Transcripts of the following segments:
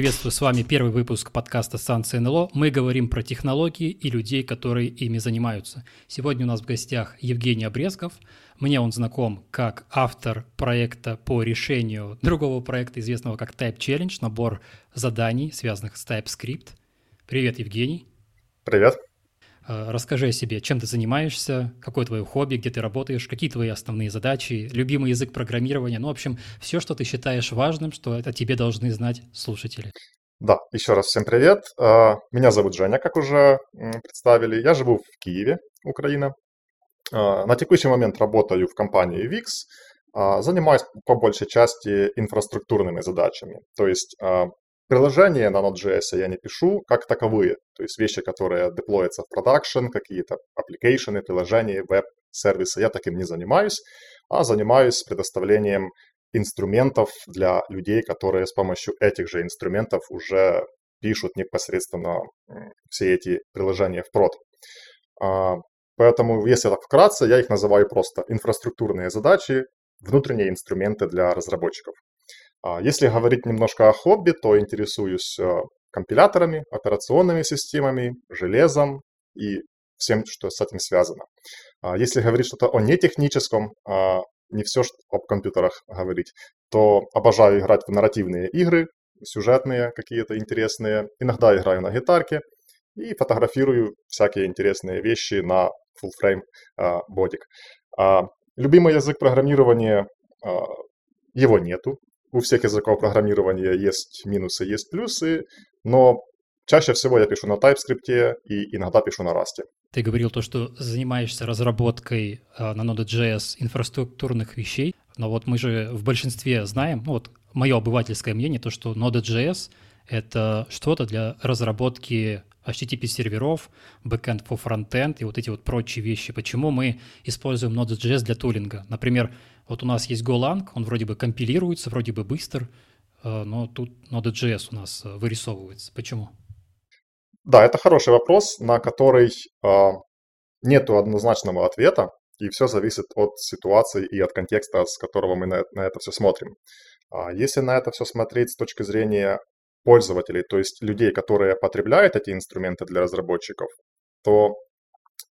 Приветствую, с вами первый выпуск подкаста «Станция НЛО». Мы говорим про технологии и людей, которые ими занимаются. Сегодня у нас в гостях Евгений Обрезков. Мне он знаком как автор проекта по решению другого проекта, известного как Type Challenge, набор заданий, связанных с TypeScript. Привет, Евгений. Привет. Э, расскажи о себе, чем ты занимаешься, какое твое хобби, где ты работаешь, какие твои основные задачи, любимый язык программирования, ну, в общем, все, что ты считаешь важным, что это тебе должны знать слушатели. Да, еще раз всем привет. Э, меня зовут Женя, как уже представили. Я живу в Киеве, Украина. Э, на текущий момент работаю в компании VIX. Занимаюсь по большей части инфраструктурными задачами. То есть Приложения на Node.js я не пишу как таковые, то есть вещи, которые деплоятся в продакшн, какие-то application, приложения, веб-сервисы, я таким не занимаюсь, а занимаюсь предоставлением инструментов для людей, которые с помощью этих же инструментов уже пишут непосредственно все эти приложения в прод. А, поэтому, если так вкратце, я их называю просто инфраструктурные задачи, внутренние инструменты для разработчиков. А если говорить немножко о хобби, то интересуюсь э, компиляторами, операционными системами, железом и всем, что с этим связано. А если говорить что-то о нетехническом, а не все что об компьютерах говорить, то обожаю играть в нарративные игры, сюжетные какие-то интересные. Иногда играю на гитарке и фотографирую всякие интересные вещи на full frame бодик. Любимый язык программирования его нету у всех языков программирования есть минусы, есть плюсы, но чаще всего я пишу на TypeScript и иногда пишу на Rust. Ты говорил то, что занимаешься разработкой э, на Node.js инфраструктурных вещей, но вот мы же в большинстве знаем, ну вот мое обывательское мнение, то, что Node.js — это что-то для разработки HTTP-серверов, backend for frontend и вот эти вот прочие вещи. Почему мы используем Node.js для тулинга? Например, вот у нас есть Golang, он вроде бы компилируется, вроде бы быстр, э, но тут Node.js у нас э, вырисовывается. Почему? Да, это хороший вопрос, на который э, нету однозначного ответа, и все зависит от ситуации и от контекста, с которого мы на, на это все смотрим. А если на это все смотреть с точки зрения пользователей, то есть людей, которые потребляют эти инструменты для разработчиков, то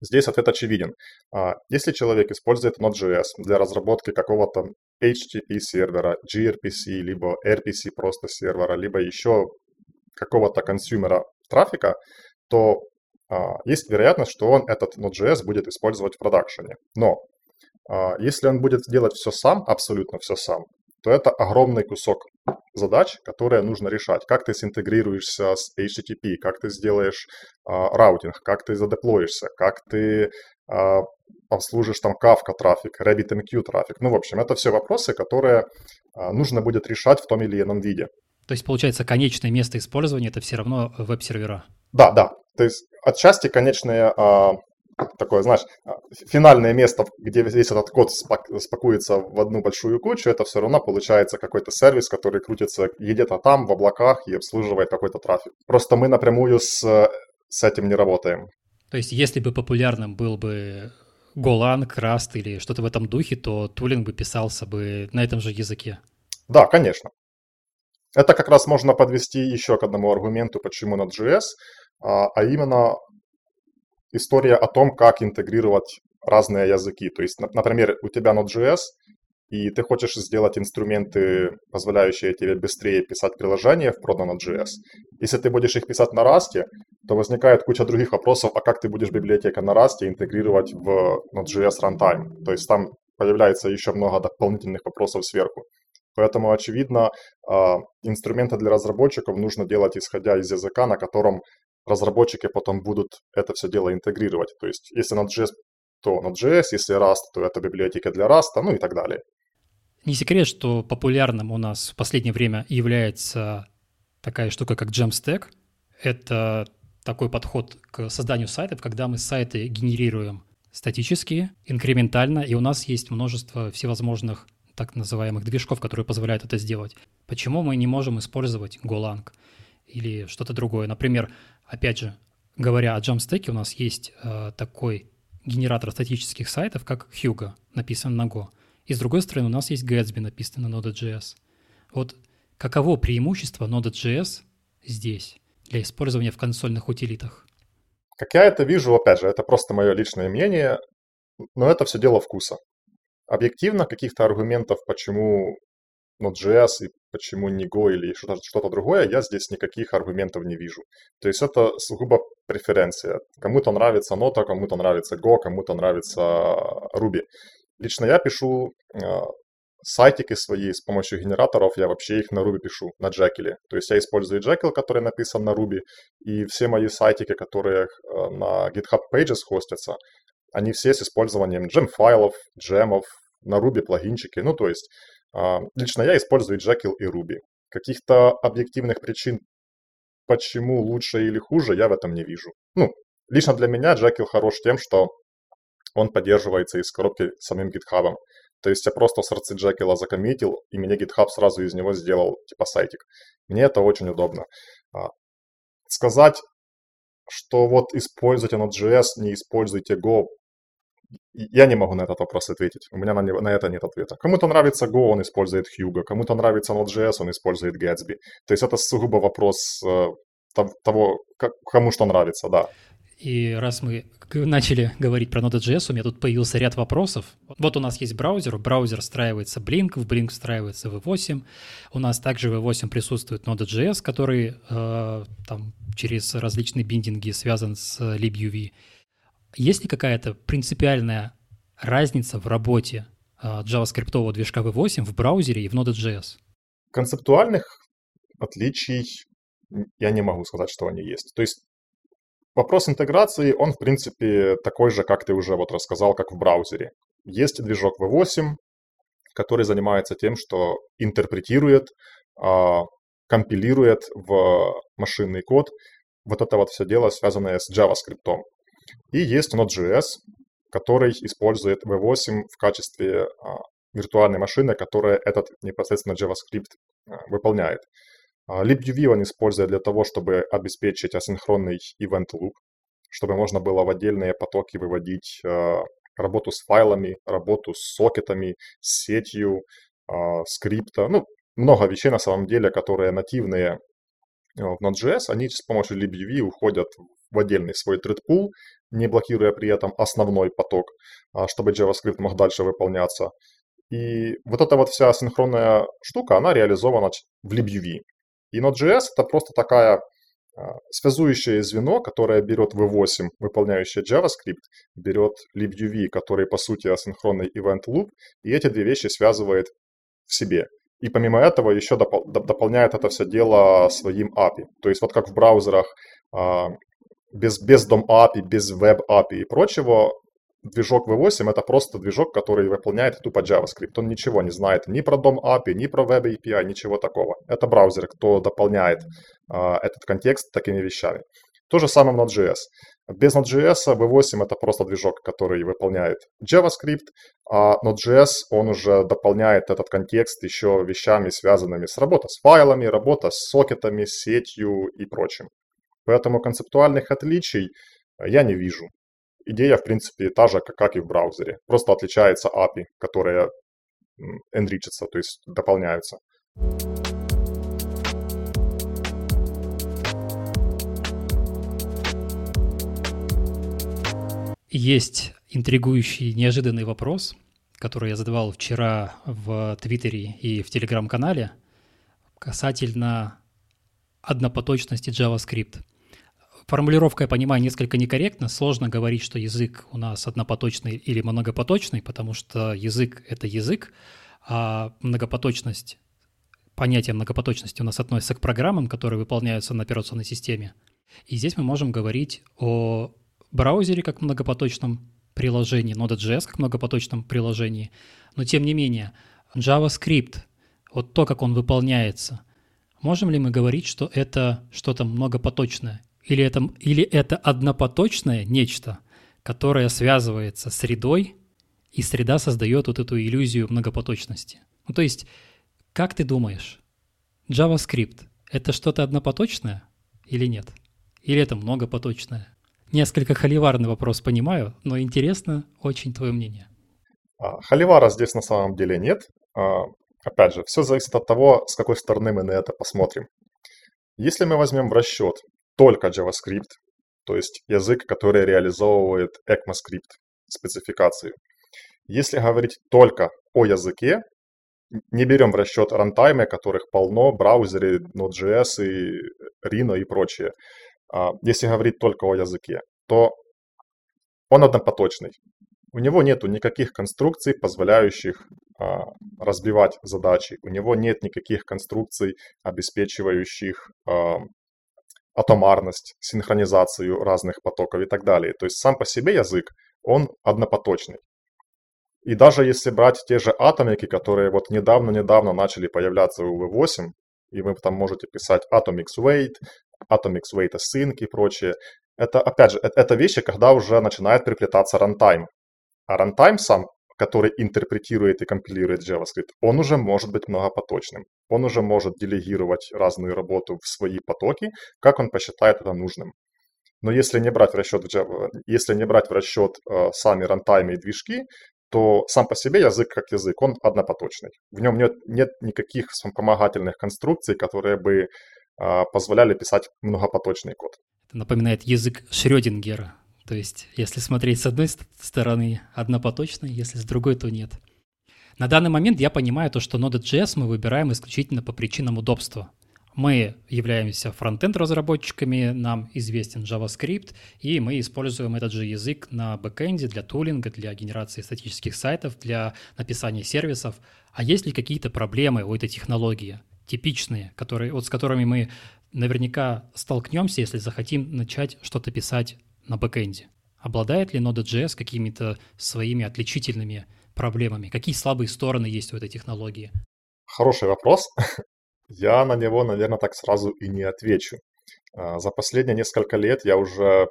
Здесь ответ очевиден. А, если человек использует Node.js для разработки какого-то HTTP сервера, gRPC, либо RPC просто сервера, либо еще какого-то consumer а трафика, то а, есть вероятность, что он этот Node.js будет использовать в продакшене. Но а, если он будет делать все сам, абсолютно все сам, то это огромный кусок задач, которые нужно решать. Как ты синтегрируешься с HTTP, как ты сделаешь а, routing, как ты задеплоишься, как ты а, обслужишь там Kafka трафик, RabbitMQ трафик. Ну, в общем, это все вопросы, которые а, нужно будет решать в том или ином виде. То есть, получается, конечное место использования – это все равно веб-сервера? Да, да. То есть, отчасти конечное а, такое, знаешь, финальное место, где весь этот код спакуется в одну большую кучу, это все равно получается какой-то сервис, который крутится где-то там, в облаках и обслуживает какой-то трафик. Просто мы напрямую с, с этим не работаем. То есть, если бы популярным был бы Golang, Rust или что-то в этом духе, то тулинг бы писался бы на этом же языке. Да, конечно. Это как раз можно подвести еще к одному аргументу, почему Node.js, а, а именно история о том, как интегрировать разные языки. То есть, например, у тебя Node.js, и ты хочешь сделать инструменты, позволяющие тебе быстрее писать приложения в Proto Node.js. Если ты будешь их писать на Rust, то возникает куча других вопросов, а как ты будешь библиотека на Rust интегрировать в Node.js runtime. То есть там появляется еще много дополнительных вопросов сверху. Поэтому, очевидно, а, инструменты для разработчиков нужно делать исходя из языка, на котором разработчики потом будут это все дело интегрировать. То есть, если Node.js, то Node.js, если Rust, то это библиотека для Rust, ну и так далее. Не секрет, что популярным у нас в последнее время является такая штука, как Jamstack. Это такой подход к созданию сайтов, когда мы сайты генерируем статически, инкрементально, и у нас есть множество всевозможных так называемых движков, которые позволяют это сделать. Почему мы не можем использовать Golang или что-то другое? Например, опять же, говоря о Jamstack, у нас есть э, такой генератор статических сайтов, как Hugo, написан на Go. И с другой стороны, у нас есть Gatsby, написанный на Node.js. Вот Каково преимущество Node.js здесь для использования в консольных утилитах? Как я это вижу, опять же, это просто мое личное мнение, но это все дело вкуса. Объективно каких-то аргументов, почему Node.js и почему не Go или что-то, что другое, я здесь никаких аргументов не вижу. То есть это сугубо преференция. Кому-то нравится Node, кому-то нравится Go, кому-то нравится Ruby. Лично я пишу э, сайтики свои с помощью генераторов, я вообще их на Ruby пишу, на Jekyll. То есть я использую Jekyll, который написан на Ruby, и все мои сайтики, которые э, на GitHub Pages хостятся, они все с использованием gem-файлов, джемов, на Ruby плагинчики. Ну, то есть лично я использую Jekyll и Ruby. Каких-то объективных причин, почему лучше или хуже, я в этом не вижу. Ну, лично для меня Jekyll хорош тем, что он поддерживается из коробки самим GitHub. То есть я просто сорцы Jekyll закоммитил, и мне GitHub сразу из него сделал типа сайтик. Мне это очень удобно. А, сказать, что вот используйте Node.js, не используйте Go, я не могу на этот вопрос ответить. У меня на, на это нет ответа. Кому-то нравится Go, он использует Hugo. Кому-то нравится Node.js, он использует Gatsby. То есть это сугубо вопрос э, того, как, кому что нравится, да. И раз мы начали говорить про Node.js, у меня тут появился ряд вопросов. Вот у нас есть браузер, браузер встраивается Blink, в Blink встраивается V8. У нас также в V8 присутствует Node.js, который э, там через различные биндинги связан с libuv. Есть ли какая-то принципиальная разница в работе а, JavaScript движка V8 в браузере и в Node.js? Концептуальных отличий я не могу сказать, что они есть. То есть вопрос интеграции, он в принципе такой же, как ты уже вот рассказал, как в браузере. Есть движок V8, который занимается тем, что интерпретирует, а, компилирует в машинный код вот это вот все дело, связанное с JavaScript. И есть Node.js, который использует V8 в качестве а, виртуальной машины, которая этот непосредственно JavaScript а, выполняет. А, libuv он использует для того, чтобы обеспечить асинхронный event loop, чтобы можно было в отдельные потоки выводить работу с файлами, работу с сокетами, с сетью, скрипта. Ну, много вещей на самом деле, которые нативные в Node.js, они с помощью libuv уходят в отдельный свой thread не блокируя при этом основной поток, а, чтобы JavaScript мог дальше выполняться. И вот эта вот вся синхронная штука, она реализована в libuv. И Node.js это просто такая а, связующее звено, которое берет V8, выполняющее JavaScript, берет libuv, который по сути асинхронный event loop, и эти две вещи связывает в себе. И помимо этого еще допол- дополняет это все дело своим API. То есть вот как в браузерах а, без, без DOM API, без Web API и прочего, движок V8 это просто движок, который выполняет тупо JavaScript. Он ничего не знает ни про DOM API, ни про Web API, ничего такого. Это браузер, кто дополняет а, этот контекст такими вещами. То же самое Node.js. Без Node.js V8 это просто движок, который выполняет JavaScript, а Node.js он уже дополняет этот контекст еще вещами, связанными с работой с файлами, работа с сокетами, сетью и прочим. Поэтому концептуальных отличий э, я не вижу. Идея, в принципе, та же, как и в браузере. Просто отличается API, которые enrichатся, то есть дополняются. Есть интригующий, неожиданный вопрос, который я задавал вчера в Твиттере и в Телеграм-канале касательно однопоточности JavaScript – формулировка, я понимаю, несколько некорректна. Сложно говорить, что язык у нас однопоточный или многопоточный, потому что язык — это язык, а многопоточность, понятие многопоточности у нас относится к программам, которые выполняются на операционной системе. И здесь мы можем говорить о браузере как многопоточном приложении, Node.js как многопоточном приложении. Но тем не менее, JavaScript, вот то, как он выполняется, можем ли мы говорить, что это что-то многопоточное? Или это, или это однопоточное нечто, которое связывается с средой, и среда создает вот эту иллюзию многопоточности. Ну, то есть, как ты думаешь, JavaScript — это что-то однопоточное или нет? Или это многопоточное? Несколько холиварный вопрос, понимаю, но интересно очень твое мнение. А, холивара здесь на самом деле нет. А, Опять же, все зависит от того, с какой стороны мы на это посмотрим. Если мы возьмем в расчет только JavaScript, то есть язык, который реализовывает ECMAScript спецификацию, если говорить только о языке, не берем в расчет рантаймы, которых полно, браузеры, Node.js и Rhino и прочее. А, если говорить только о языке, то он однопоточный. У него нет никаких конструкций, позволяющих а, разбивать задачи. У него нет никаких конструкций, обеспечивающих а, атомарность, синхронизацию разных потоков и так далее. То есть сам по себе язык, он однопоточный. И даже если брать те же атомики, которые вот недавно-недавно начали появляться в V8, и вы там можете писать Atomix Weight, Atomix Weight Async и прочее, это, опять же, это, это вещи, когда уже начинает приплетаться runtime. А runtime сам, который интерпретирует и компилирует JavaScript, он уже может быть многопоточным. Он уже может делегировать разную работу в свои потоки, как он посчитает это нужным. Но если не брать в расчет, если не брать в расчет э, сами рантаймы и движки, то сам по себе язык как язык, он однопоточный. В нем нет, нет никаких вспомогательных конструкций, которые бы э, позволяли писать многопоточный код. Это напоминает язык Шрёдингера. То есть, если смотреть с одной стороны, однопоточный, если с другой, то нет. На данный момент я понимаю то, что Node.js мы выбираем исключительно по причинам удобства. Мы являемся фронтенд разработчиками, нам известен JavaScript, и мы используем этот же язык на бэкэнде для тулинга, для генерации статических сайтов, для написания сервисов. А есть ли какие-то проблемы у этой технологии, типичные, которые, вот с которыми мы наверняка столкнемся, если захотим начать что-то писать на бэкэнде? Обладает ли Node.js какими-то своими отличительными проблемами? Какие слабые стороны есть у этой технологии? Хороший вопрос. Я на него, наверное, так сразу и не отвечу. А, за последние несколько лет я уже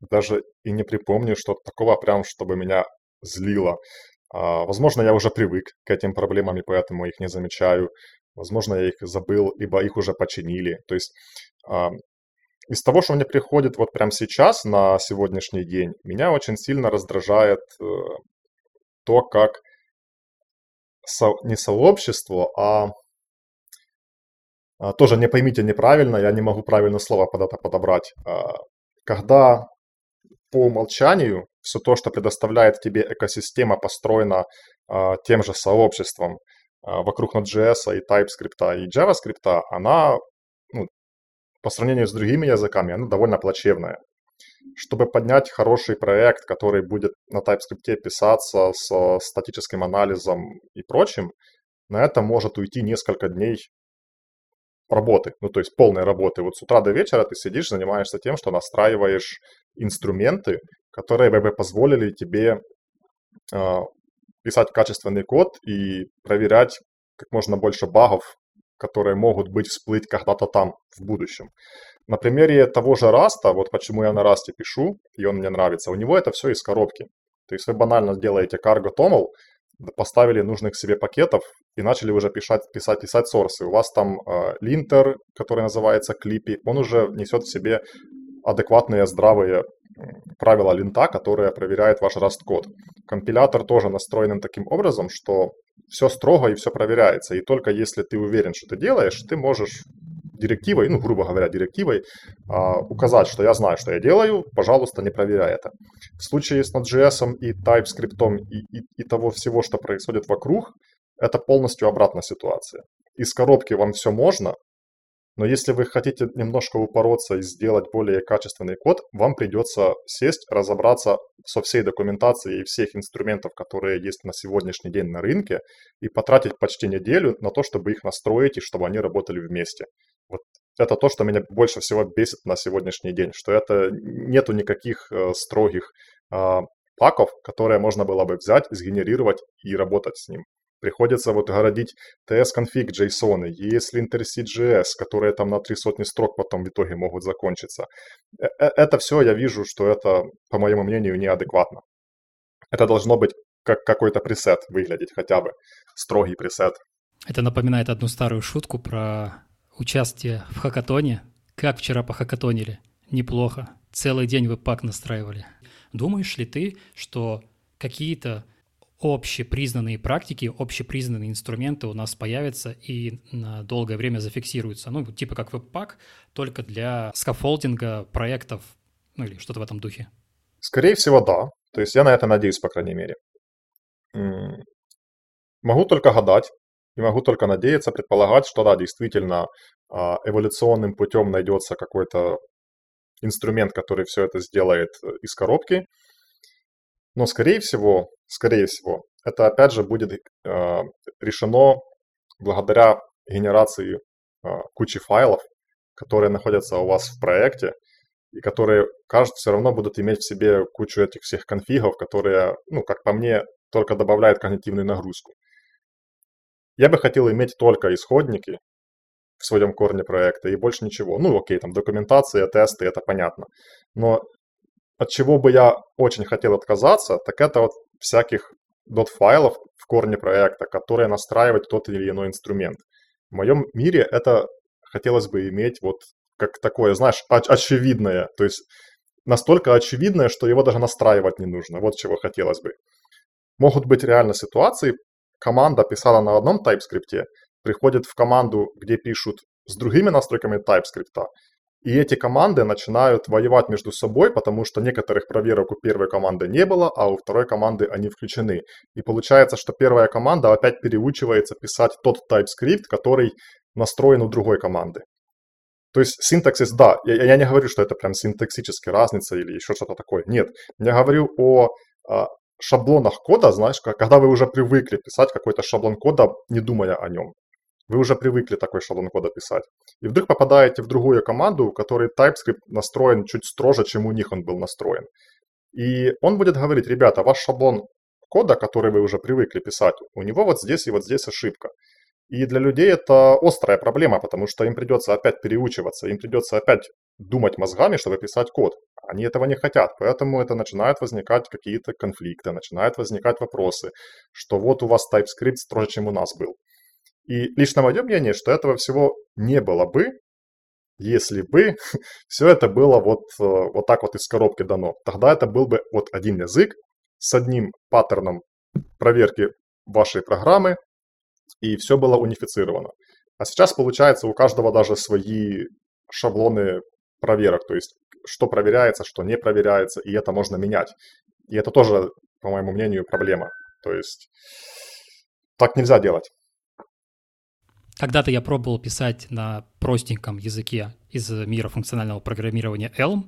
даже и не припомню что-то такого прям, чтобы меня злило. А, возможно, я уже привык к этим проблемам, и поэтому их не замечаю. Возможно, я их забыл, либо их уже починили. То есть а, из того, что мне приходит вот прямо сейчас, на сегодняшний день, меня очень сильно раздражает э, то, как со, не сообщество, а, а тоже не поймите неправильно, я не могу правильное слово под это подобрать. А, когда по умолчанию все то, что предоставляет тебе экосистема, построена а, тем же сообществом а, вокруг Node.js и TypeScript и JavaScript, она по сравнению с другими языками, она довольно плачевная. Чтобы поднять хороший проект, который будет на TypeScript писаться с статическим анализом и прочим, на это может уйти несколько дней работы, ну то есть полной работы. Вот с утра до вечера ты сидишь, занимаешься тем, что настраиваешь инструменты, которые бы позволили тебе э, писать качественный код и проверять как можно больше багов которые могут быть всплыть когда-то там, в будущем. На примере того же Rust а, вот почему я на Rust е пишу, и он мне нравится, у него это все из коробки. То есть вы банально делаете cargo toml, поставили нужных себе пакетов и начали уже писать, писать, писать source ы. У вас там э, линтер, который называется Clippy, он уже несет в себе адекватные, здравые правила линта, которые проверяет ваш Rust-код. Компилятор тоже настроен таким образом, что все строго и все проверяется. И только если ты уверен, что ты делаешь, ты можешь директивой, ну, грубо говоря, директивой, а, указать, что я знаю, что я делаю, пожалуйста, не проверяй это. В случае с Node.js и TypeScript и, и, и того всего, что происходит вокруг, это полностью обратная ситуация. Из коробки вам все можно, но если вы хотите немножко упороться и сделать более качественный код, вам придется сесть, разобраться со всей документацией и всех инструментов, которые есть на сегодняшний день на рынке, и потратить почти неделю на то, чтобы их настроить и чтобы они работали вместе. Вот это то, что меня больше всего бесит на сегодняшний день, что это нету никаких э, строгих э, паков, которые можно было бы взять, сгенерировать и работать с ним приходится вот городить TS-конфиг JSON, есть linter.cjs, которые там на три сотни строк потом в итоге могут закончиться. Э, э, это все я вижу, что это, по моему мнению, неадекватно. Это должно быть как какой-то пресет выглядеть хотя бы, строгий пресет. Это напоминает одну старую шутку про участие в хакатоне. Как вчера похакатонили? Неплохо. Целый день вы пак настраивали. Думаешь ли ты, что какие-то общепризнанные практики, общепризнанные инструменты у нас появятся и на долгое время зафиксируются. Ну, типа как веб-пак, только для скафолдинга проектов, ну или что-то в этом духе. Скорее всего, да. То есть я на это надеюсь, по крайней мере. Могу только гадать и могу только надеяться, предполагать, что да, действительно а, эволюционным путем найдется какой-то инструмент, который все это сделает э, из коробки. Но, скорее всего, скорее всего, это опять же будет э, решено благодаря генерации э, кучи файлов, которые находятся у вас в проекте, и которые, кажется, все равно будут иметь в себе кучу этих всех конфигов, которые, ну, как по мне, только добавляют когнитивную нагрузку. Я бы хотел иметь только исходники в своем корне проекта и больше ничего. Ну, окей, там документация, тесты, это понятно. Но от чего бы я очень хотел отказаться, так это от всяких dot-файлов в корне проекта, которые настраивают тот или иной инструмент. В моем мире это хотелось бы иметь вот как такое, знаешь, очевидное. То есть настолько очевидное, что его даже настраивать не нужно. Вот чего хотелось бы. Могут быть реально ситуации, команда писала на одном TypeScript, приходит в команду, где пишут с другими настройками TypeScript, и эти команды начинают воевать между собой, потому что некоторых проверок у первой команды не было, а у второй команды они включены. И получается, что первая команда опять переучивается писать тот TypeScript, который настроен у другой команды. То есть синтаксис, да, я, я не говорю, что это прям синтаксическая разница или еще что-то такое. Нет, я говорю о а, шаблонах кода, знаешь, когда вы уже привыкли писать какой-то шаблон кода, не думая о нем. Вы уже привыкли такой шаблон кода писать. И вдруг попадаете в другую команду, у которой TypeScript настроен чуть строже, чем у них он был настроен. И он будет говорить, ребята, ваш шаблон кода, который вы уже привыкли писать, у него вот здесь и вот здесь ошибка. И для людей это острая проблема, потому что им придется опять переучиваться, им придется опять думать мозгами, чтобы писать код. Они этого не хотят, поэтому это начинают возникать какие-то конфликты, начинают возникать вопросы, что вот у вас TypeScript строже, чем у нас был. И лично мое мнение, что этого всего не было бы, если бы все это было вот, э, вот так вот из коробки дано. Тогда это был бы вот один язык с одним паттерном проверки вашей программы, и все было унифицировано. А сейчас, получается, у каждого даже свои шаблоны проверок, то есть что проверяется, что не проверяется, и это можно менять. И это тоже, по моему мнению, проблема. То есть так нельзя делать. Когда-то я пробовал писать на простеньком языке из мира функционального программирования Elm,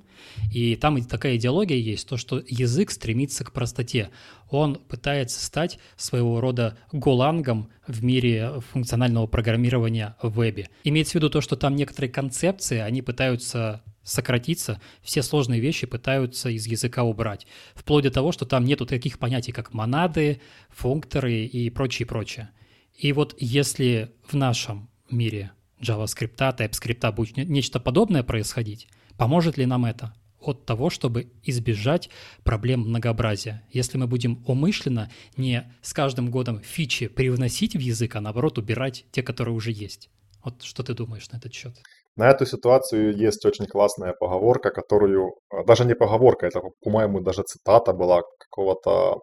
и там такая идеология есть, то, что язык стремится к простоте. Он пытается стать своего рода голангом в мире функционального программирования в вебе. Имеется в виду то, что там некоторые концепции, они пытаются сократиться, все сложные вещи пытаются из языка убрать. Вплоть до того, что там нету таких понятий, как монады, функторы и прочее, прочее. И вот если в нашем мире JavaScript, TypeScript будет нечто подобное происходить, поможет ли нам это от того, чтобы избежать проблем многообразия? Если мы будем умышленно не с каждым годом фичи привносить в язык, а наоборот убирать те, которые уже есть. Вот что ты думаешь на этот счет? На эту ситуацию есть очень классная поговорка, которую, а, даже не поговорка, это, по-моему, даже цитата была какого-то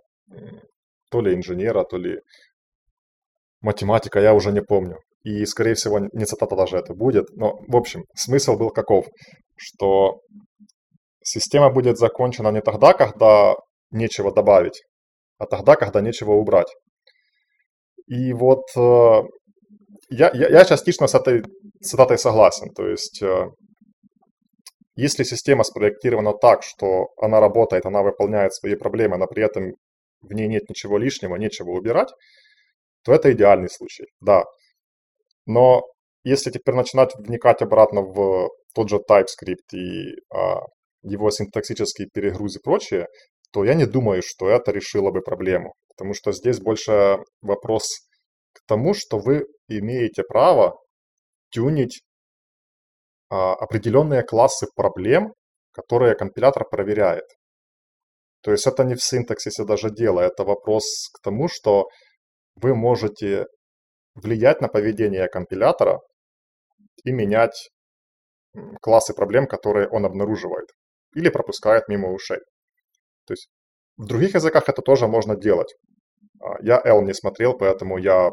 то ли инженера, то ли математика, я уже не помню. И, скорее всего, не цитата даже это будет. Но, в общем, смысл был каков, что система будет закончена не тогда, когда нечего добавить, а тогда, когда нечего убрать. И вот э, я, я, я частично с этой цитатой согласен. То есть, э, если система спроектирована так, что она работает, она выполняет свои проблемы, но при этом в ней нет ничего лишнего, нечего убирать, то это идеальный случай, да. Но если теперь начинать вникать обратно в тот же TypeScript и а, его синтаксические перегрузы и прочее, то я не думаю, что это решило бы проблему. Потому что здесь больше вопрос к тому, что вы имеете право тюнить а, определенные классы проблем, которые компилятор проверяет. То есть это не в синтаксисе даже дело, это вопрос к тому, что вы можете влиять на поведение компилятора и менять классы проблем, которые он обнаруживает или пропускает мимо ушей. То есть в других языках это тоже можно делать. Я L не смотрел, поэтому я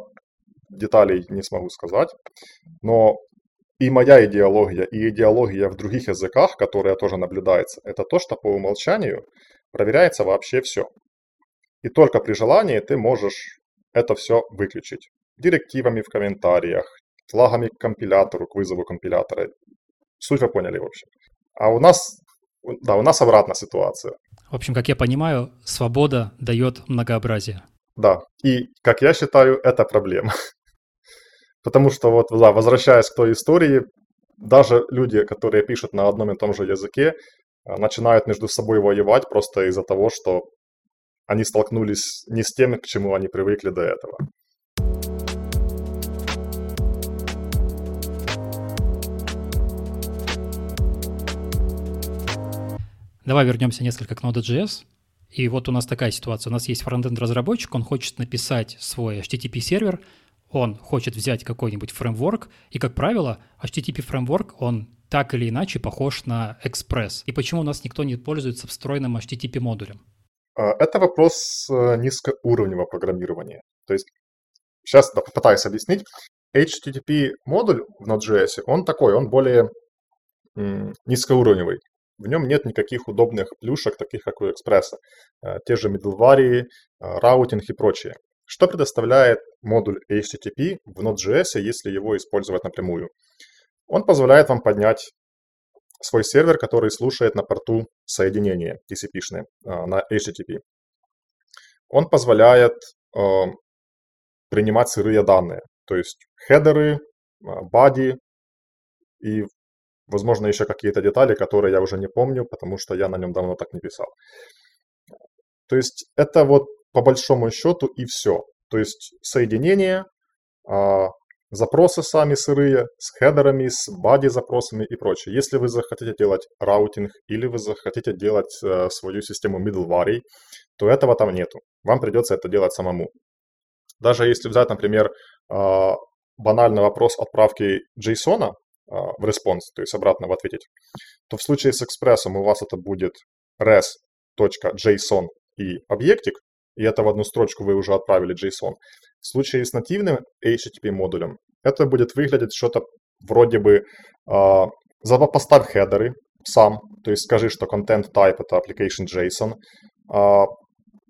деталей не смогу сказать. Но и моя идеология, и идеология в других языках, которая тоже наблюдается, это то, что по умолчанию проверяется вообще все. И только при желании ты можешь это все выключить. Директивами в комментариях, флагами к компилятору, к вызову компилятора. Суть вы поняли, в общем. А у нас, да, у нас обратная ситуация. В общем, как я понимаю, свобода дает многообразие. Да, и, как я считаю, это проблема. Потому что вот, да, возвращаясь к той истории, даже люди, которые пишут на одном и том же языке, а, начинают между собой воевать просто из-за того, что они столкнулись не с тем, к чему они привыкли до этого. Давай вернемся несколько к Node.js. И вот у нас такая ситуация. У нас есть фронтенд разработчик, он хочет написать свой HTTP-сервер, он хочет взять какой-нибудь фреймворк, и, как правило, HTTP фреймворк, он так или иначе похож на Express. И почему у нас никто не пользуется встроенным HTTP-модулем? А, это вопрос э, низкоуровневого программирования. То есть, сейчас да, попытаюсь объяснить. HTTP-модуль в Node.js, он такой, он более низкоуровневый. В нем нет никаких удобных плюшек, таких как у Экспресса. Те же middleware, э, routing и прочее. Что предоставляет модуль HTTP в Node.js, если его использовать напрямую? Он позволяет вам поднять свой сервер, который слушает на порту соединения TCP-шные э, на HTTP. Он позволяет принимать сырые данные, то есть хедеры, body и Возможно, еще какие-то детали, которые я уже не помню, потому что я на нем давно так не писал. То есть это вот по большому счету и все. То есть соединение, а, запросы сами сырые, с хедерами, с body запросами и прочее. Если вы захотите делать routing или вы захотите делать э, свою систему middleware, то этого там нету. Вам придется это делать самому. Даже если взять, например, э, банальный вопрос отправки JSON, а, в response, то есть обратно ответить, то в случае с экспрессом у вас это будет res.json и объектик, и это в одну строчку вы уже отправили JSON. В случае с нативным HTTP модулем это будет выглядеть что-то вроде бы э, поставь хедеры сам, то есть скажи, что content type это application JSON, э,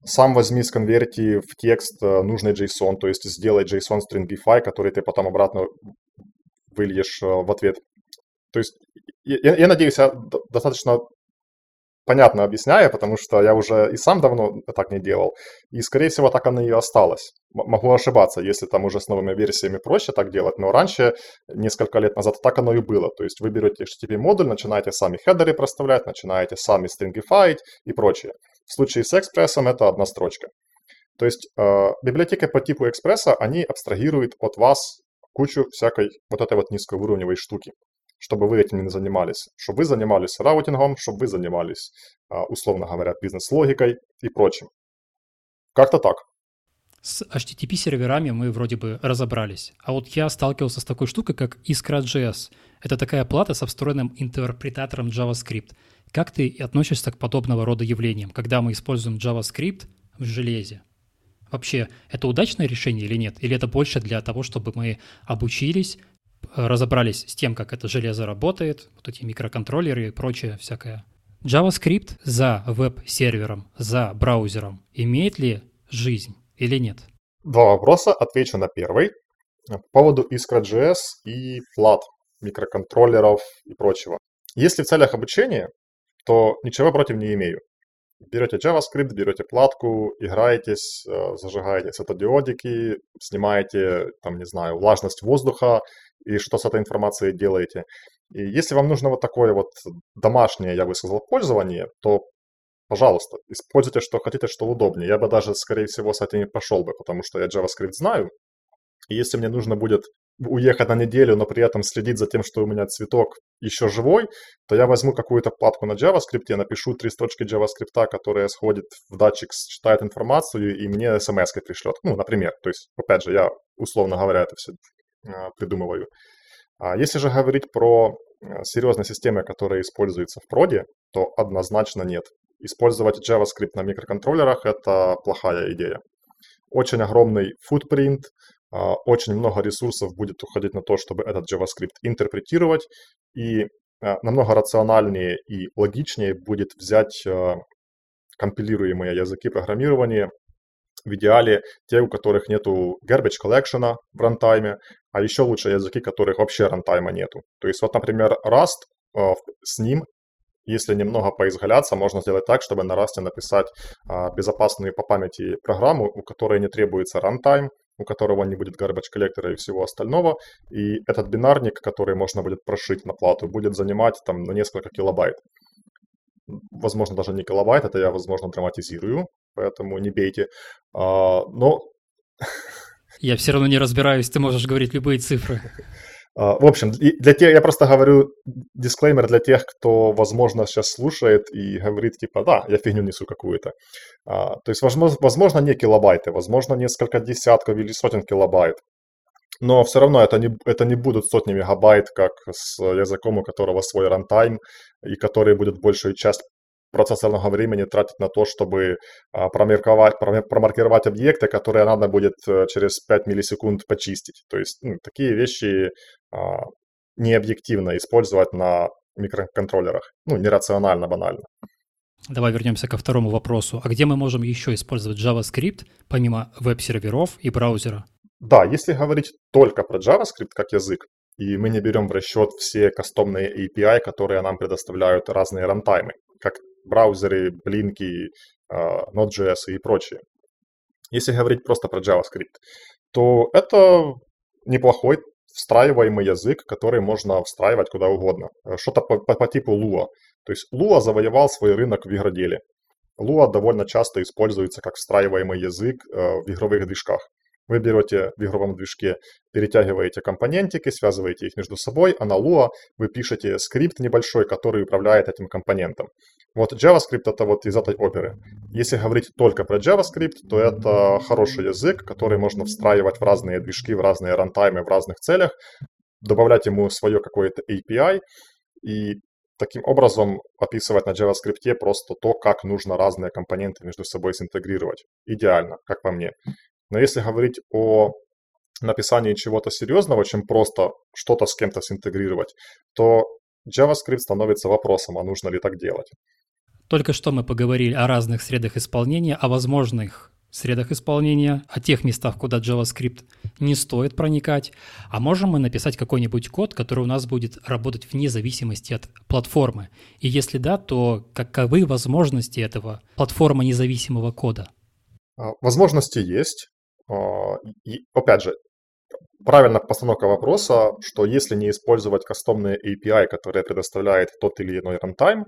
сам возьми, сконверти в текст э, нужный JSON, то есть сделай JSON stringify, который ты потом обратно выльешь э, в ответ. То есть я, я надеюсь, я достаточно понятно объясняю, потому что я уже и сам давно так не делал. И, скорее всего, так оно и осталось. Могу ошибаться, если там уже с новыми версиями проще так делать, но раньше, несколько лет назад, так оно и было. То есть вы берете HTTP-модуль, начинаете сами хедеры проставлять, начинаете сами стрингифаить и прочее. В случае с экспрессом это одна строчка. То есть э, библиотеки по типу экспресса, они абстрагируют от вас кучу всякой вот этой вот низкоуровневой штуки, чтобы вы этим не занимались, чтобы вы занимались раутингом, чтобы вы занимались, а, условно говоря, бизнес-логикой и прочим. Как-то так. С HTTP-серверами мы вроде бы разобрались. А вот я сталкивался с такой штукой, как Iskra.js. Это такая плата со встроенным интерпретатором JavaScript. Как ты относишься к подобного рода явлениям, когда мы используем JavaScript в железе? Вообще, это удачное решение или нет? Или это больше для того, чтобы мы обучились, разобрались с тем, как это железо работает, вот эти микроконтроллеры и прочее всякое. JavaScript за веб-сервером, за браузером имеет ли жизнь или нет? Два вопроса, отвечу на первый. По поводу Iskra.js и плат, микроконтроллеров и прочего. Если в целях обучения, то ничего против не имею. Берете JavaScript, берете платку, играетесь, э, зажигаете светодиодики, снимаете, там, не знаю, влажность воздуха и что с этой информацией делаете. И если вам нужно вот такое вот домашнее, я бы сказал, пользование, то пожалуйста, используйте, что хотите, что удобнее. Я бы даже, скорее всего, с этим не пошел бы, потому что я JavaScript знаю. И если мне нужно будет уехать на неделю, но при этом следить за тем, что у меня цветок еще живой, то я возьму какую-то платку на JavaScript, напишу три строчки JavaScript, которая сходит в датчик, считает информацию и мне смс пришлет. Ну, например. То есть, опять же, я, условно говоря, это все а, придумываю. А если же говорить про а, серьезные системы, которые используются в проде, то однозначно нет. Использовать JavaScript на микроконтроллерах – это плохая идея. очень огромный footprint, очень много ресурсов будет уходить на то, чтобы этот JavaScript интерпретировать, и а, намного рациональнее и логичнее будет взять а, компилируемые языки программирования, в идеале те, у которых нету garbage collection в рантайме, а еще лучше языки, которых вообще рантайма нету. То есть вот, например, Rust, с ним если немного поизгаляться, можно сделать так, чтобы на Rust написать а, безопасную по памяти программу, у которой не требуется runtime, у которого не будет garbage коллектора и всего остального. И этот бинарник, который можно будет прошить на плату, будет занимать там на несколько килобайт. Возможно, даже не килобайт, это я, возможно, драматизирую, поэтому не бейте. А, но... Я все равно не разбираюсь, ты можешь говорить любые цифры. А, в общем, для тех, я просто говорю дисклеймер для тех, кто, возможно, сейчас слушает и говорит, типа, да, я фигню несу какую-то. А, то есть, возможно, возможно, не килобайты, возможно, несколько десятков или сотен килобайт. Но все равно это не, это не будут сотни мегабайт, как с языком, у которого свой рантайм, и который будет большую часть процессорного времени тратить на то, чтобы а, промарковать, промаркировать объекты, которые надо будет э, через 5 миллисекунд почистить. То есть ну, такие вещи а, необъективно использовать на микроконтроллерах. Ну, нерационально, банально. Давай вернемся ко второму вопросу. А где мы можем еще использовать JavaScript, помимо веб-серверов и браузера? Да, если говорить только про JavaScript как язык, и мы не берем в расчет все кастомные API, которые нам предоставляют разные рантаймы, как браузеры, блинки, а, Node.js и прочее. Если говорить просто про JavaScript, то это неплохой встраиваемый язык, который можно встраивать куда угодно. Что-то по, по, по типу Lua. То есть Lua завоевал свой рынок в игроделе. Lua довольно часто используется как встраиваемый язык э, в игровых движках. Вы берете в игровом движке, перетягиваете компонентики, связываете их между собой, а на Lua вы пишете скрипт небольшой, который управляет этим компонентом. Вот JavaScript это вот из этой оперы. Если говорить только про JavaScript, то это хороший язык, который можно встраивать в разные движки, в разные рантаймы, в разных целях, добавлять ему свое какое-то API и таким образом описывать на JavaScript просто то, как нужно разные компоненты между собой синтегрировать. Идеально, как по мне. Но если говорить о написании чего-то серьезного, чем просто что-то с кем-то синтегрировать, то JavaScript становится вопросом, а нужно ли так делать. Только что мы поговорили о разных средах исполнения, о возможных средах исполнения, о тех местах, куда JavaScript не стоит проникать. А можем мы написать какой-нибудь код, который у нас будет работать вне зависимости от платформы? И если да, то каковы возможности этого платформа независимого кода? А, возможности есть. А, и, опять же, правильно постановка вопроса, что если не использовать кастомные API, которые предоставляет тот или иной runtime,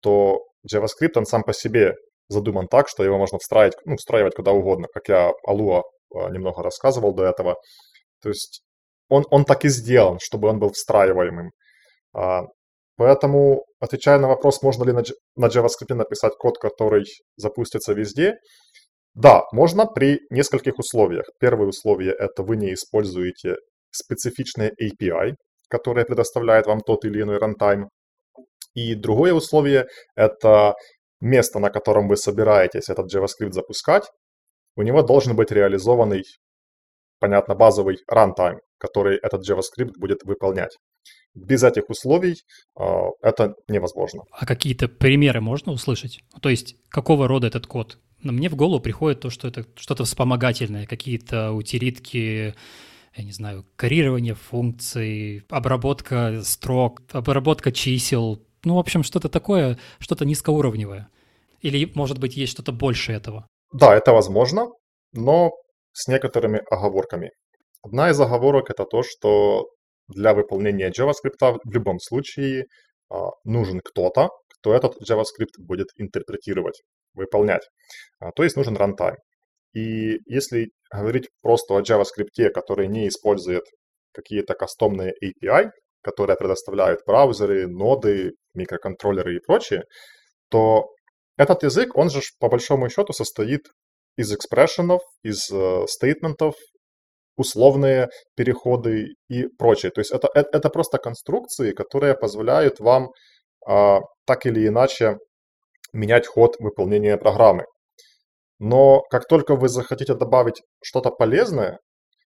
то JavaScript, он сам по себе задуман так, что его можно встраивать, ну, встраивать куда угодно, как я Alua а, немного рассказывал до этого. То есть он, он так и сделан, чтобы он был встраиваемым. А, поэтому, отвечая на вопрос, можно ли на, на JavaScript написать код, который запустится везде, да, можно при нескольких условиях. Первое условие – это вы не используете специфичные API, которые предоставляет вам тот или иной runtime. И другое условие – это место, на котором вы собираетесь этот JavaScript запускать, у него должен быть реализованный, понятно, базовый runtime, который этот JavaScript будет выполнять. Без этих условий э, это невозможно. А какие-то примеры можно услышать? То есть какого рода этот код? Но мне в голову приходит то, что это что-то вспомогательное, какие-то утилитки, я не знаю, коррирование функций, обработка строк, обработка чисел. Ну, в общем, что-то такое, что-то низкоуровневое. Или, может быть, есть что-то больше этого? Да, это возможно, но с некоторыми оговорками. Одна из оговорок это то, что для выполнения JavaScript в любом случае а, нужен кто-то, кто этот JavaScript будет интерпретировать выполнять. А, то есть нужен runtime. И если говорить просто о JavaScript, который не использует какие-то кастомные API, которые предоставляют браузеры, ноды, микроконтроллеры и прочее, то этот язык, он же по большому счету состоит из экспрессионов, из э, стейтментов, условные переходы и прочее. То есть это, это, это просто конструкции, которые позволяют вам а, так или иначе менять ход выполнения программы. Но как только вы захотите добавить что-то полезное,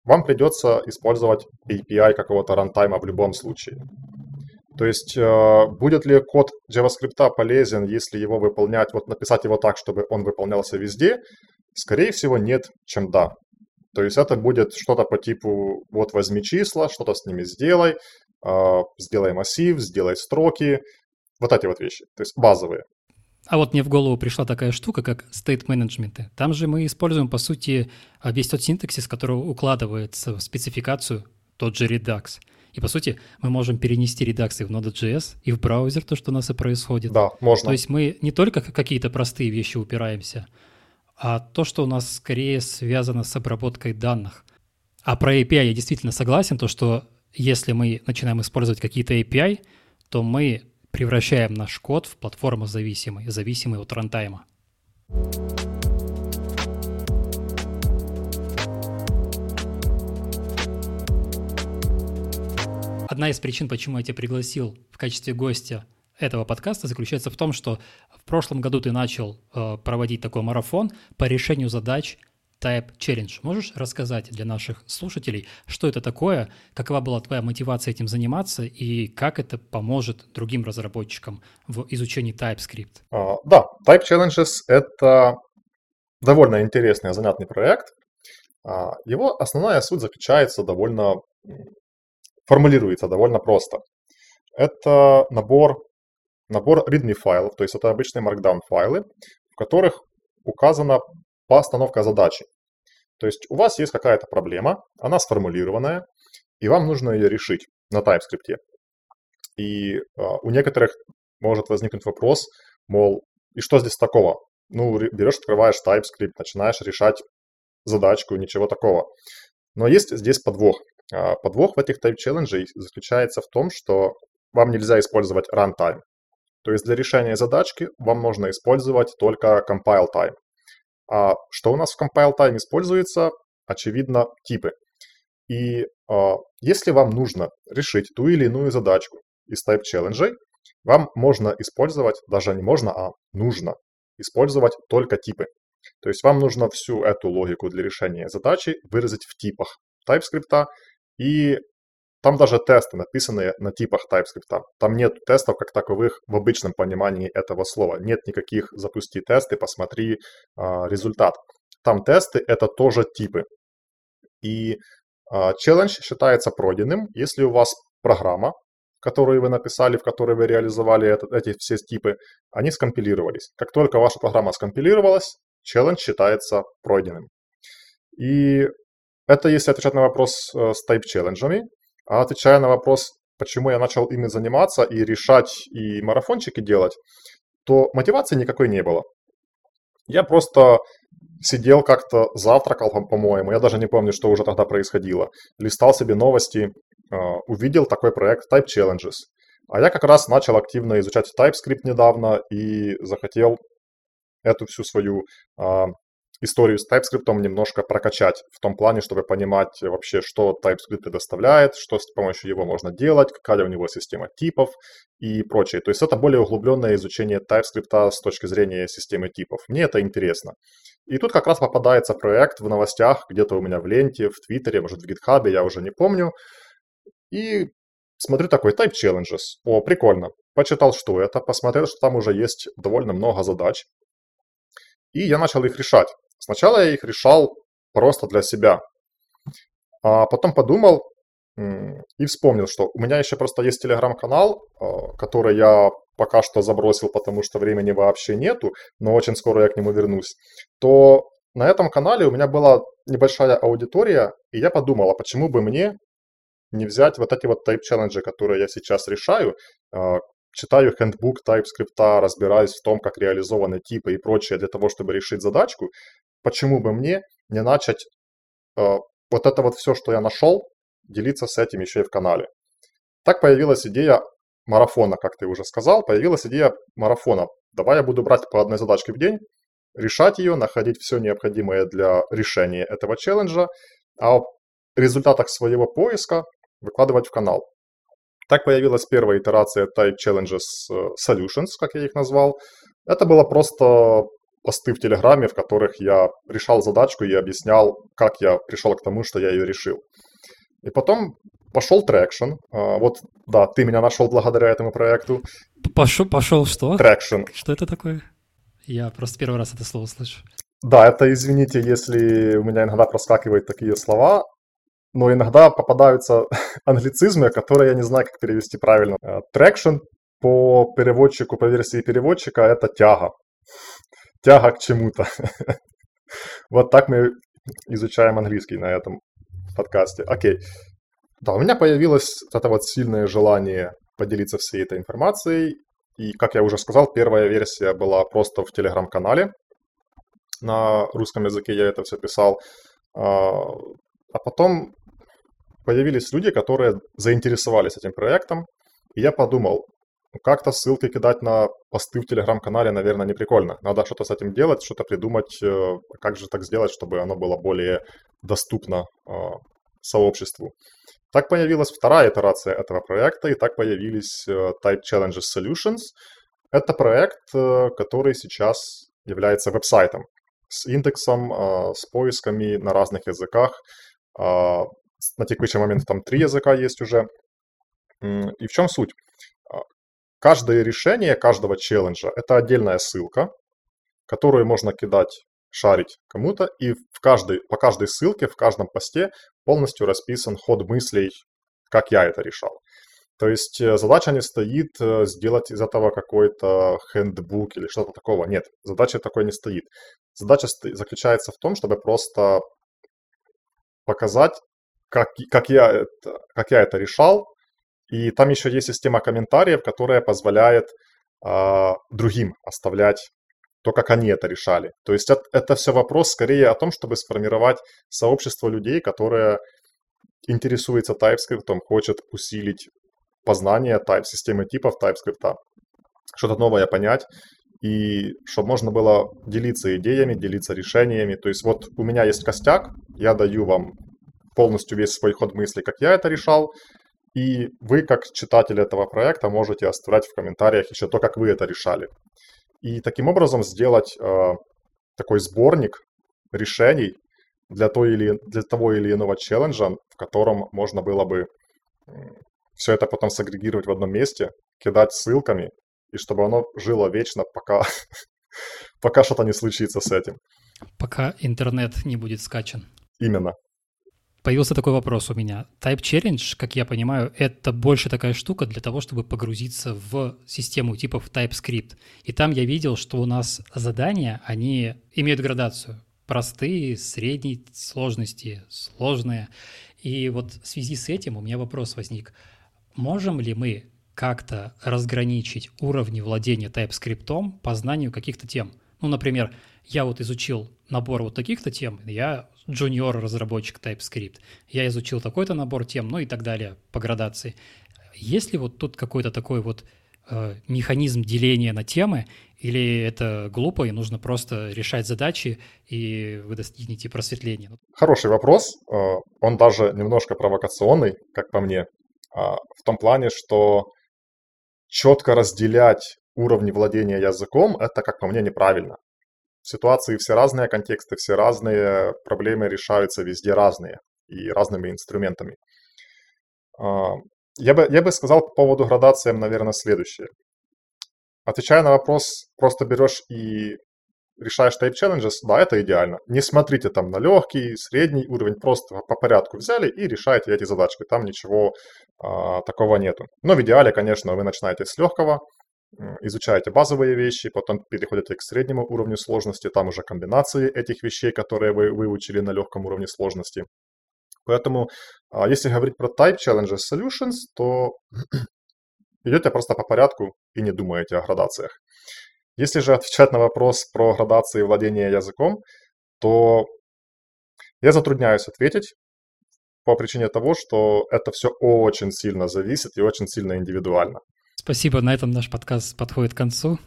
вам придется использовать API какого-то рантайма в любом случае. То есть э, будет ли код JavaScript полезен, если его выполнять, вот написать его так, чтобы он выполнялся везде? Скорее всего, нет, чем да. То есть это будет что-то по типу, вот возьми числа, что-то с ними сделай, э, сделай массив, сделай строки, вот эти вот вещи, то есть базовые. А вот мне в голову пришла такая штука, как state management. Там же мы используем, по сути, весь тот синтаксис, который укладывается в спецификацию, тот же Redux. И, по сути, мы можем перенести редакции в Node.js и в браузер, то, что у нас и происходит. Да, можно. То есть мы не только какие-то простые вещи упираемся, а то, что у нас скорее связано с обработкой данных. А про API я действительно согласен, то, что если мы начинаем использовать какие-то API, то мы превращаем наш код в платформу зависимый, зависимый от рантайма. Одна из причин, почему я тебя пригласил в качестве гостя этого подкаста, заключается в том, что в прошлом году ты начал э, проводить такой марафон по решению задач Type Challenge. Можешь рассказать для наших слушателей, что это такое, какова была твоя мотивация этим заниматься и как это поможет другим разработчикам в изучении TypeScript? А, да, Type Challenges — это довольно интересный, занятный проект. А, его основная суть заключается довольно формулируется довольно просто. Это набор, набор readme файлов, то есть это обычные markdown файлы, в которых указана постановка задачи. То есть у вас есть какая-то проблема, она сформулированная, и вам нужно ее решить на TypeScript. И э, у некоторых может возникнуть вопрос, мол, и что здесь такого? Ну, берешь, открываешь TypeScript, начинаешь решать задачку, ничего такого. Но есть здесь подвох. А, подвох в этих тайп-челленджей заключается в том, что вам нельзя использовать runtime. То есть для решения задачки вам нужно использовать только compile time. А что у нас в compile time используется? Очевидно, типы. И э, если вам нужно решить ту или иную задачку из type челленджей, вам можно использовать, даже не можно, а нужно использовать только типы. То есть вам нужно всю эту логику для решения задачи выразить в типах TypeScript, и там даже тесты написаны на типах TypeScript. Там нет тестов как таковых в обычном понимании этого слова. Нет никаких «запусти тесты, посмотри э, результат». Там тесты — это тоже типы. И челлендж считается пройденным, если у вас программа, которую вы написали, в которой вы реализовали этот, эти все типы, они скомпилировались. Как только ваша программа скомпилировалась, челлендж считается пройденным. И это если отвечать на вопрос э, с тайп-челленджами. А отвечая на вопрос, почему я начал ими заниматься и решать, и марафончики делать, то мотивации никакой не было. Я просто сидел как-то, завтракал, по-моему, я даже не помню, что уже тогда происходило, листал себе новости, э, увидел такой проект Type Challenges. А я как раз начал активно изучать TypeScript недавно и захотел эту всю свою а, историю с TypeScript немножко прокачать в том плане, чтобы понимать вообще, что TypeScript предоставляет, что с помощью его можно делать, какая у него система типов и прочее. То есть это более углубленное изучение TypeScript с точки зрения системы типов. Мне это интересно. И тут как раз попадается проект в новостях, где-то у меня в ленте, в Твиттере, может в GitHub, я уже не помню. И смотрю такой Type Challenges. О, прикольно. Почитал, что это, посмотрел, что там уже есть довольно много задач. И я начал их решать. Сначала я их решал просто для себя. А потом подумал и вспомнил, что у меня еще просто есть телеграм-канал, а, который я пока что забросил, потому что времени вообще нету, но очень скоро я к нему вернусь, то на этом канале у меня была небольшая аудитория, и я подумал, а почему бы мне не взять вот эти вот тайп-челленджи, которые я сейчас решаю, а, читаю handbook TypeScript, разбираюсь в том, как реализованы типы и прочее для того, чтобы решить задачку, почему бы мне не начать э, вот это вот все, что я нашел, делиться с этим еще и в канале. Так появилась идея марафона, как ты уже сказал, появилась идея марафона. Давай я буду брать по одной задачке в день, решать ее, находить все необходимое для решения этого челленджа, а о результатах своего поиска выкладывать в канал. Так появилась первая итерация Type Challenges э, Solutions, как я их назвал. Это было просто посты в Телеграме, в которых я решал задачку и объяснял, как я пришел к тому, что я ее решил. И потом пошел traction. А, вот, да, ты меня нашел благодаря этому проекту. Пошел, пошел что? Traction. Что это такое? Я просто первый раз это слово слышу. Да, это, извините, если у меня иногда проскакивают такие слова, но иногда попадаются англицизмы, которые я не знаю, как перевести правильно. Traction по переводчику, по версии переводчика, это тяга. Тяга к чему-то. Вот так мы изучаем английский на этом подкасте. Окей. Да, у меня появилось это вот сильное желание поделиться всей этой информацией. И, как я уже сказал, первая версия была просто в телеграм-канале. На русском языке я это все писал. А, а потом появились люди, которые заинтересовались этим проектом. И я подумал, ну, как-то ссылки кидать на посты в телеграм-канале, наверное, не прикольно. Надо что-то с этим делать, что-то придумать, э, как же так сделать, чтобы оно было более доступно э, сообществу. Так появилась вторая итерация этого проекта, и так появились э, Type Challenges Solutions. Это проект, который сейчас является веб-сайтом с индексом, с поисками на разных языках. На текущий момент там три языка есть уже. И в чем суть? Каждое решение каждого челленджа – это отдельная ссылка, которую можно кидать, шарить кому-то, и в каждой, по каждой ссылке, в каждом посте полностью расписан ход мыслей, как я это решал. То есть э, задача не стоит э, сделать из этого какой-то хендбук или что-то такого. Нет, задача такой не стоит. Задача заключается в том, чтобы просто показать, как, как, я, это, как я это решал, и там еще есть система комментариев, которая позволяет э, другим оставлять то, как они это решали. То есть это, это все вопрос скорее о том, чтобы сформировать сообщество людей, которые интересуется TypeScript, хочет усилить познание type, системы типов TypeScript, что-то новое понять, и чтобы можно было делиться идеями, делиться решениями. То есть вот у меня есть костяк, я даю вам полностью весь свой ход мысли, как я это решал, и вы, как читатель этого проекта, можете оставлять в комментариях еще то, как вы это решали. И таким образом сделать э, такой сборник решений для, той или, для того или иного челленджа, в котором можно было бы все это потом сагрегировать в одном месте, кидать ссылками, и чтобы оно жило вечно, пока, пока что-то не случится с этим. Пока интернет не будет скачан. Именно. Появился такой вопрос у меня. Type Challenge, как я понимаю, это больше такая штука для того, чтобы погрузиться в систему типов TypeScript. И там я видел, что у нас задания, они имеют градацию. Простые, средней сложности, сложные. И вот в связи с этим у меня вопрос возник. Можем ли мы как-то разграничить уровни владения TypeScript по знанию каких-то тем? Ну, например, я вот изучил набор вот таких-то тем, я junior-разработчик TypeScript, я изучил такой-то набор тем, ну и так далее по градации. Есть ли вот тут какой-то такой вот э, механизм деления на темы, или это глупо, и нужно просто решать задачи, и вы достигнете просветления? Хороший вопрос. Э, он даже немножко провокационный, как по мне, а, в том плане, что четко разделять уровни владения языком, это, как по мне, неправильно ситуации все разные, контексты все разные, проблемы решаются везде разные и разными инструментами. А, я бы, я бы сказал по поводу градации, наверное, следующее. Отвечая на вопрос, просто берешь и решаешь type challenges, да, это идеально. Не смотрите там на легкий, средний уровень, просто по порядку взяли и решаете эти задачки. Там ничего а, такого нету. Но в идеале, конечно, вы начинаете с легкого, изучаете базовые вещи, потом переходите к среднему уровню сложности, там уже комбинации этих вещей, которые вы выучили на легком уровне сложности. Поэтому, а, если говорить про Type Challenges Solutions, то идете просто по порядку и не думаете о градациях. Если же отвечать на вопрос про градации владения языком, то я затрудняюсь ответить по причине того, что это все очень сильно зависит и очень сильно индивидуально. Спасибо, на этом наш подкаст подходит к концу.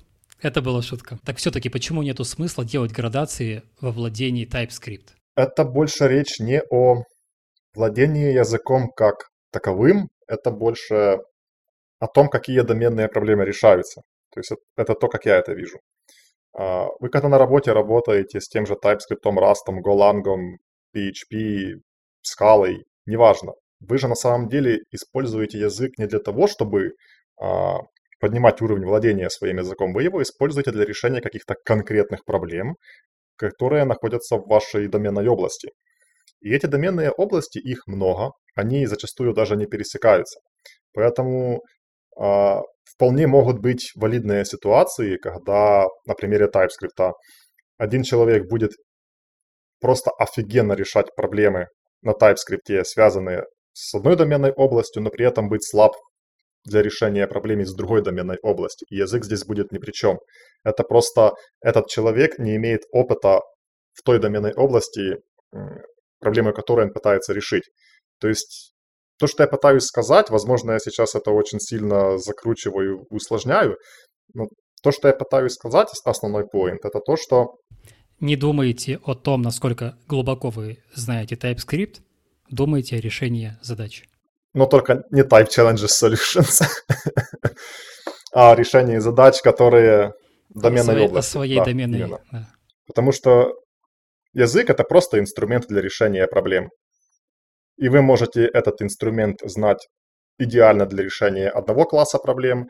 Это была шутка. Так все-таки почему нету смысла делать градации во владении TypeScript? Это больше речь не о владении языком как таковым, это больше о том, какие доменные проблемы решаются. То есть это то, как я это вижу. Вы когда на работе работаете с тем же TypeScript, Rust, Golang, PHP, Scala, неважно. Вы же на самом деле используете язык не для того, чтобы поднимать уровень владения своим языком, вы его используете для решения каких-то конкретных проблем, которые находятся в вашей доменной области. И эти доменные области, их много, они зачастую даже не пересекаются. Поэтому э, вполне могут быть валидные ситуации, когда на примере TypeScript один человек будет просто офигенно решать проблемы на TypeScript, связанные с одной доменной областью, но при этом быть слаб для решения проблем из другой доменной области. И язык здесь будет ни при чем. Это просто этот человек не имеет опыта в той доменной области, проблемы которой он пытается решить. То есть то, что я пытаюсь сказать, возможно, я сейчас это очень сильно закручиваю, усложняю, но то, что я пытаюсь сказать, основной поинт, это то, что... Не думайте о том, насколько глубоко вы знаете TypeScript, думайте о решении задачи но только не Type Challenges Solutions, а решение задач, которые доменной своей, области. своей да, доменной. Да. Потому что язык — это просто инструмент для решения проблем. И вы можете этот инструмент знать идеально для решения одного класса проблем,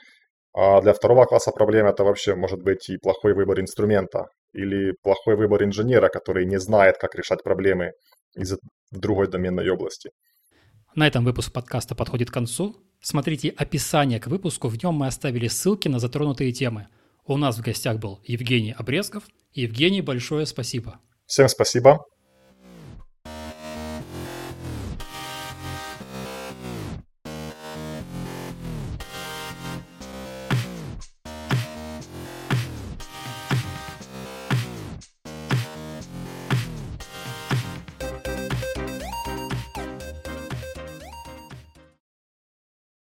а для второго класса проблем это вообще может быть и плохой выбор инструмента, или плохой выбор инженера, который не знает, как решать проблемы из другой доменной области. На этом выпуск подкаста подходит к концу. Смотрите описание к выпуску, в нем мы оставили ссылки на затронутые темы. У нас в гостях был Евгений Обрезков. Евгений, большое спасибо. Всем спасибо.